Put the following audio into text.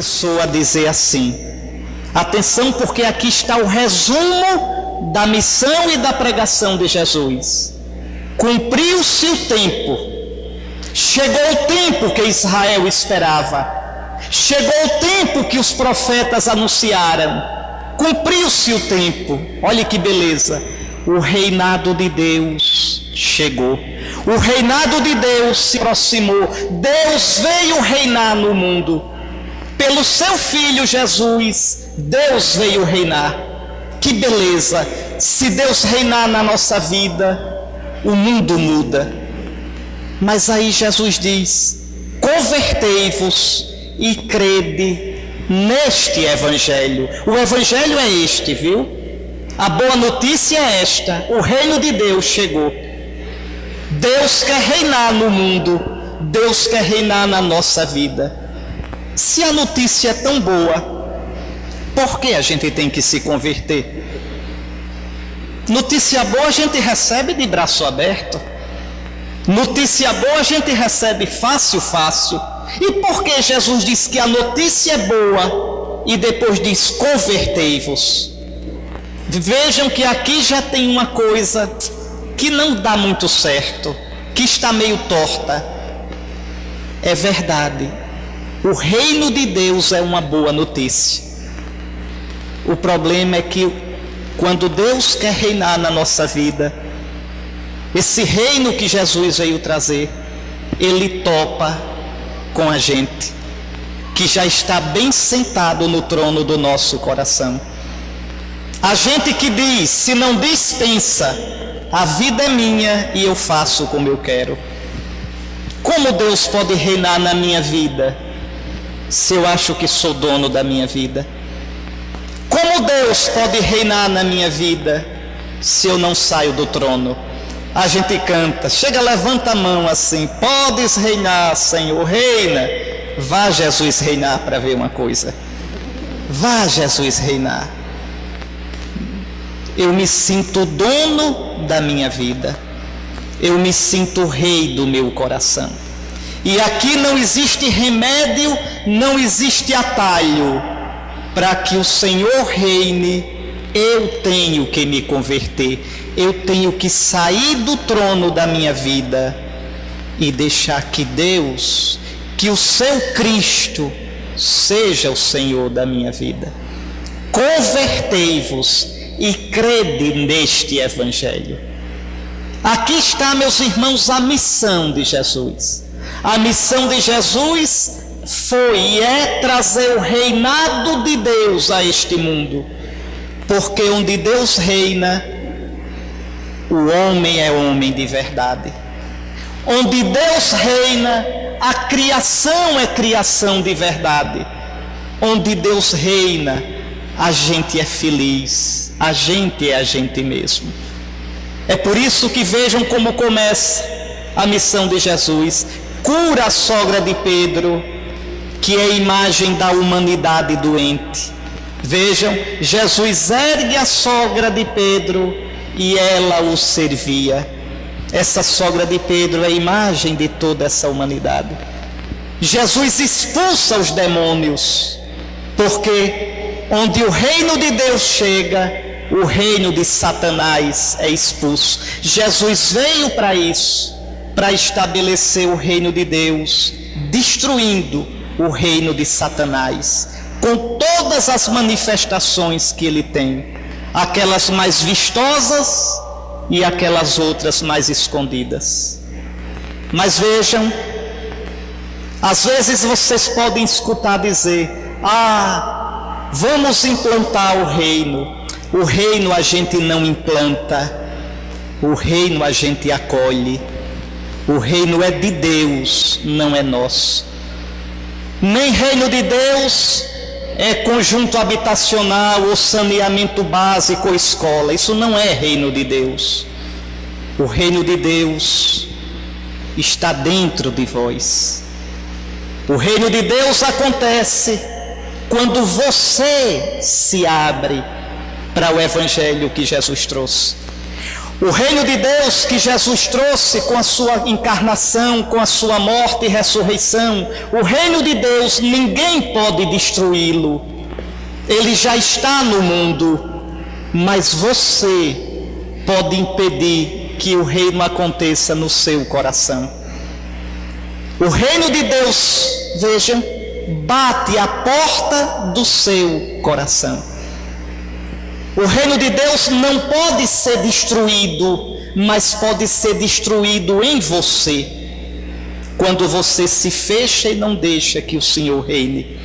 começou a dizer assim: atenção, porque aqui está o resumo da missão e da pregação de Jesus. Cumpriu-se o tempo, chegou o tempo que Israel esperava, chegou o tempo que os profetas anunciaram, cumpriu-se o tempo, olhe que beleza, o reinado de Deus chegou. O reinado de Deus se aproximou. Deus veio reinar no mundo. Pelo seu filho Jesus, Deus veio reinar. Que beleza! Se Deus reinar na nossa vida, o mundo muda. Mas aí Jesus diz: convertei-vos e crede neste evangelho. O evangelho é este, viu? A boa notícia é esta: o reino de Deus chegou. Deus quer reinar no mundo, Deus quer reinar na nossa vida. Se a notícia é tão boa, por que a gente tem que se converter? Notícia boa a gente recebe de braço aberto. Notícia boa a gente recebe fácil, fácil. E por que Jesus diz que a notícia é boa e depois diz convertei-vos? Vejam que aqui já tem uma coisa que não dá muito certo, que está meio torta. É verdade. O reino de Deus é uma boa notícia. O problema é que quando Deus quer reinar na nossa vida, esse reino que Jesus veio trazer, ele topa com a gente, que já está bem sentado no trono do nosso coração. A gente que diz, se não dispensa, a vida é minha e eu faço como eu quero. Como Deus pode reinar na minha vida se eu acho que sou dono da minha vida? Como Deus pode reinar na minha vida se eu não saio do trono? A gente canta, chega, levanta a mão assim: Podes reinar, Senhor, reina. Vá Jesus reinar para ver uma coisa. Vá Jesus reinar. Eu me sinto dono da minha vida. Eu me sinto rei do meu coração. E aqui não existe remédio, não existe atalho. Para que o Senhor reine, eu tenho que me converter. Eu tenho que sair do trono da minha vida e deixar que Deus, que o seu Cristo, seja o Senhor da minha vida. Convertei-vos e crede neste Evangelho. Aqui está, meus irmãos, a missão de Jesus. A missão de Jesus foi e é trazer o reinado de Deus a este mundo. Porque onde Deus reina, o homem é homem de verdade. Onde Deus reina, a criação é criação de verdade. Onde Deus reina, a gente é feliz a gente é a gente mesmo. É por isso que vejam como começa a missão de Jesus. Cura a sogra de Pedro, que é a imagem da humanidade doente. Vejam, Jesus ergue a sogra de Pedro e ela o servia. Essa sogra de Pedro é a imagem de toda essa humanidade. Jesus expulsa os demônios, porque onde o reino de Deus chega, o reino de Satanás é expulso. Jesus veio para isso, para estabelecer o reino de Deus, destruindo o reino de Satanás, com todas as manifestações que ele tem, aquelas mais vistosas e aquelas outras mais escondidas. Mas vejam, às vezes vocês podem escutar dizer: Ah, vamos implantar o reino. O reino a gente não implanta, o reino a gente acolhe. O reino é de Deus, não é nosso. Nem reino de Deus é conjunto habitacional ou saneamento básico ou escola. Isso não é reino de Deus. O reino de Deus está dentro de vós. O reino de Deus acontece quando você se abre para o evangelho que Jesus trouxe. O reino de Deus que Jesus trouxe com a sua encarnação, com a sua morte e ressurreição, o reino de Deus ninguém pode destruí-lo. Ele já está no mundo, mas você pode impedir que o reino aconteça no seu coração. O reino de Deus, veja, bate a porta do seu coração. O reino de Deus não pode ser destruído, mas pode ser destruído em você, quando você se fecha e não deixa que o Senhor reine.